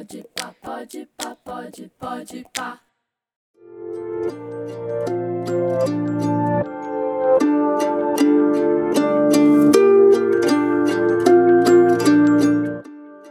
pode pá, pode pá, pode, pode pá.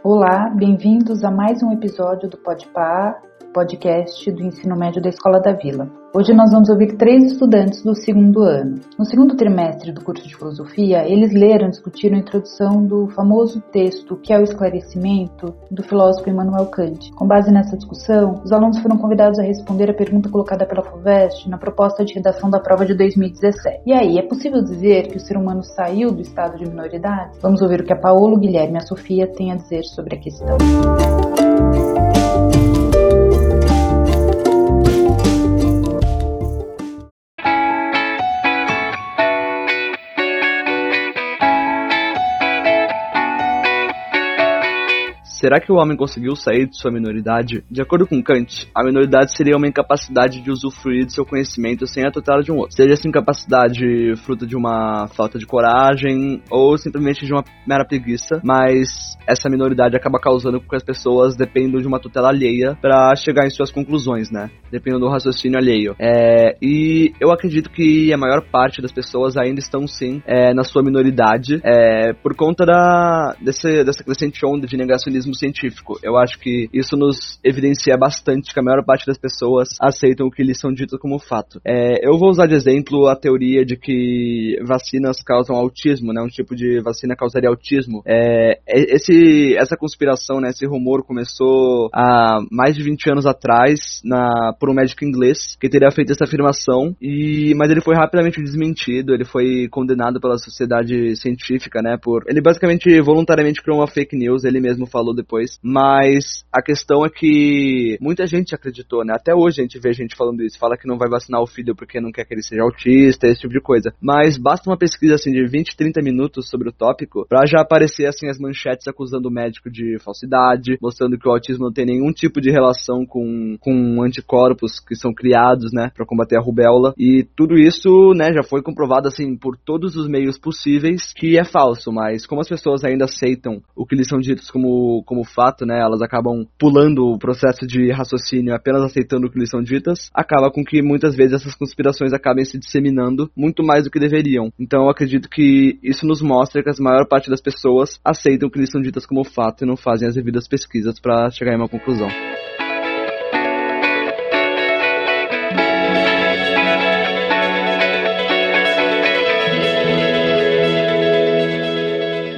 Olá, bem-vindos a mais um episódio do Podpah, podcast do ensino médio da Escola da Vila. Hoje nós vamos ouvir três estudantes do segundo ano. No segundo trimestre do curso de filosofia, eles leram e discutiram a introdução do famoso texto que é o esclarecimento do filósofo Immanuel Kant. Com base nessa discussão, os alunos foram convidados a responder a pergunta colocada pela FUVEST na proposta de redação da prova de 2017. E aí, é possível dizer que o ser humano saiu do estado de minoridade? Vamos ouvir o que a Paolo, Guilherme e a Sofia têm a dizer sobre a questão. Será que o homem conseguiu sair de sua minoridade? De acordo com Kant, a minoridade seria uma incapacidade de usufruir de seu conhecimento sem a tutela de um outro. Seja essa incapacidade fruto de uma falta de coragem ou simplesmente de uma mera preguiça, mas essa minoridade acaba causando que as pessoas dependam de uma tutela alheia para chegar em suas conclusões, né? Dependendo do raciocínio alheio. É, e eu acredito que a maior parte das pessoas ainda estão sim é, na sua minoridade é, por conta da, desse, dessa crescente onda de negacionismo científico. Eu acho que isso nos evidencia bastante que a maior parte das pessoas aceitam o que lhes são ditos como fato. É, eu vou usar de exemplo a teoria de que vacinas causam autismo, né? Um tipo de vacina causaria autismo. É, esse, essa conspiração, né? Esse rumor começou há mais de 20 anos atrás na, por um médico inglês que teria feito essa afirmação, e, mas ele foi rapidamente desmentido, ele foi condenado pela sociedade científica, né? Por ele basicamente voluntariamente criou uma fake news, ele mesmo falou depois. Mas a questão é que muita gente acreditou, né? Até hoje a gente vê gente falando isso. Fala que não vai vacinar o filho porque não quer que ele seja autista, esse tipo de coisa. Mas basta uma pesquisa assim de 20, 30 minutos sobre o tópico pra já aparecer assim as manchetes acusando o médico de falsidade, mostrando que o autismo não tem nenhum tipo de relação com, com anticorpos que são criados, né, para combater a rubéola. E tudo isso, né, já foi comprovado assim por todos os meios possíveis que é falso, mas como as pessoas ainda aceitam o que lhes são ditos como como fato, né, elas acabam pulando o processo de raciocínio apenas aceitando o que lhes são ditas, acaba com que muitas vezes essas conspirações acabem se disseminando muito mais do que deveriam. Então eu acredito que isso nos mostra que a maior parte das pessoas aceitam o que lhes são ditas como fato e não fazem as devidas pesquisas para chegar em uma conclusão.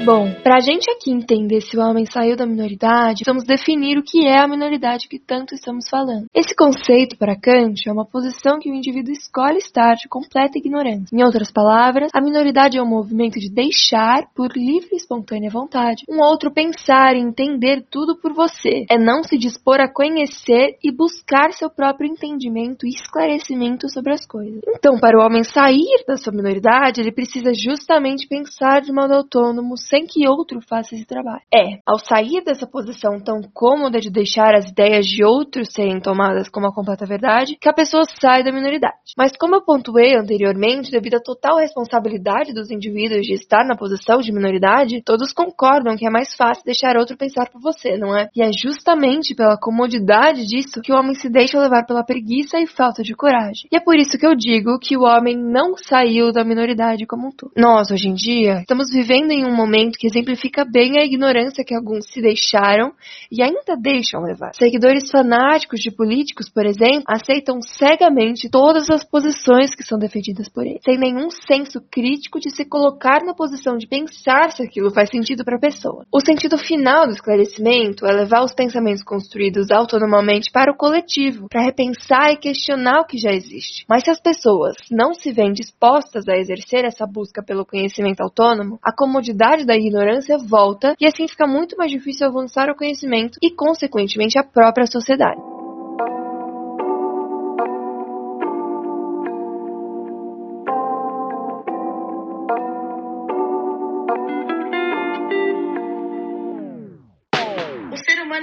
Bom, pra gente aqui entender se o homem saiu da minoridade, vamos definir o que é a minoridade que tanto estamos falando. Esse conceito, para Kant, é uma posição que o indivíduo escolhe estar de completa ignorância. Em outras palavras, a minoridade é um movimento de deixar, por livre e espontânea vontade, um outro pensar e entender tudo por você. É não se dispor a conhecer e buscar seu próprio entendimento e esclarecimento sobre as coisas. Então, para o homem sair da sua minoridade, ele precisa justamente pensar de modo autônomo, sem que outro faça esse trabalho. É, ao sair dessa posição tão cômoda de deixar as ideias de outros serem tomadas como a completa verdade, que a pessoa sai da minoridade. Mas como eu pontuei anteriormente, devido à total responsabilidade dos indivíduos de estar na posição de minoridade, todos concordam que é mais fácil deixar outro pensar por você, não é? E é justamente pela comodidade disso que o homem se deixa levar pela preguiça e falta de coragem. E é por isso que eu digo que o homem não saiu da minoridade como um todo. Nós, hoje em dia, estamos vivendo em um momento que exemplifica bem a ignorância que alguns se deixaram e ainda deixam levar. Seguidores fanáticos de políticos, por exemplo, aceitam cegamente todas as posições que são defendidas por eles, sem nenhum senso crítico de se colocar na posição de pensar se aquilo faz sentido para a pessoa. O sentido final do esclarecimento é levar os pensamentos construídos autonomamente para o coletivo, para repensar e questionar o que já existe. Mas se as pessoas não se veem dispostas a exercer essa busca pelo conhecimento autônomo, a comodidade da da ignorância volta e assim fica muito mais difícil avançar o conhecimento e, consequentemente, a própria sociedade.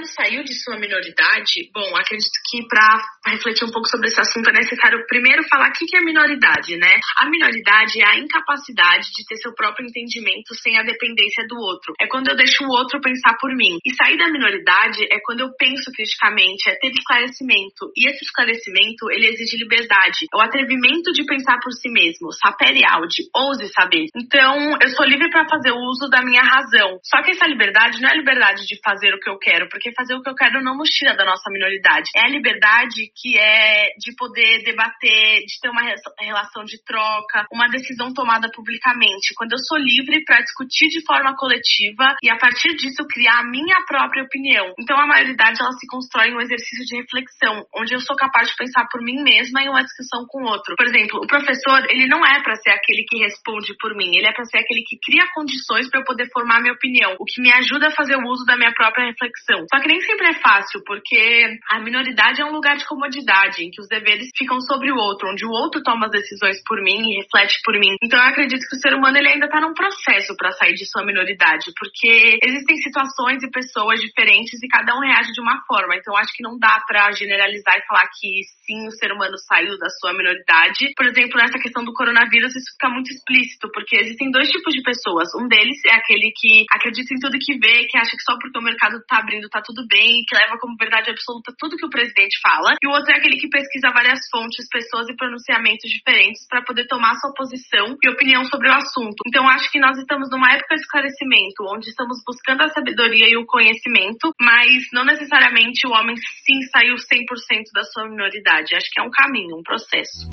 O humano saiu de sua minoridade, bom, acredito que para refletir um pouco sobre esse assunto é necessário primeiro falar o que é minoridade, né? A minoridade é a incapacidade de ter seu próprio entendimento sem a dependência do outro. É quando eu deixo o outro pensar por mim. E sair da minoridade é quando eu penso criticamente, é ter esclarecimento. E esse esclarecimento, ele exige liberdade. É o atrevimento de pensar por si mesmo. Sapere aude, ouse saber. Então, eu sou livre para fazer uso da minha razão. Só que essa liberdade não é liberdade de fazer o que eu quero, porque fazer o que eu quero não nos tira da nossa minoridade. É a liberdade que é de poder debater, de ter uma relação de troca, uma decisão tomada publicamente. Quando eu sou livre para discutir de forma coletiva e a partir disso criar a minha própria opinião. Então a maioridade ela se constrói em um exercício de reflexão, onde eu sou capaz de pensar por mim mesma em uma discussão com outro. Por exemplo, o professor, ele não é para ser aquele que responde por mim, ele é para ser aquele que cria condições para eu poder formar minha opinião, o que me ajuda a fazer o uso da minha própria reflexão. Só que nem sempre é fácil, porque a minoridade é um lugar de comodidade, em que os deveres ficam sobre o outro, onde o outro toma as decisões por mim e reflete por mim. Então eu acredito que o ser humano ele ainda está num processo para sair de sua minoridade, porque existem situações e pessoas diferentes e cada um reage de uma forma. Então acho que não dá para generalizar e falar que sim, o ser humano saiu da sua minoridade. Por exemplo, nessa questão do coronavírus, isso fica muito explícito, porque existem dois tipos de pessoas. Um deles é aquele que acredita em tudo que vê, que acha que só porque o mercado está abrindo tá tudo bem, que leva como verdade absoluta tudo que o presidente fala. E o outro é aquele que pesquisa várias fontes, pessoas e pronunciamentos diferentes para poder tomar sua posição e opinião sobre o assunto. Então acho que nós estamos numa época de esclarecimento, onde estamos buscando a sabedoria e o conhecimento, mas não necessariamente o homem sim saiu 100% da sua minoridade. Acho que é um caminho, um processo.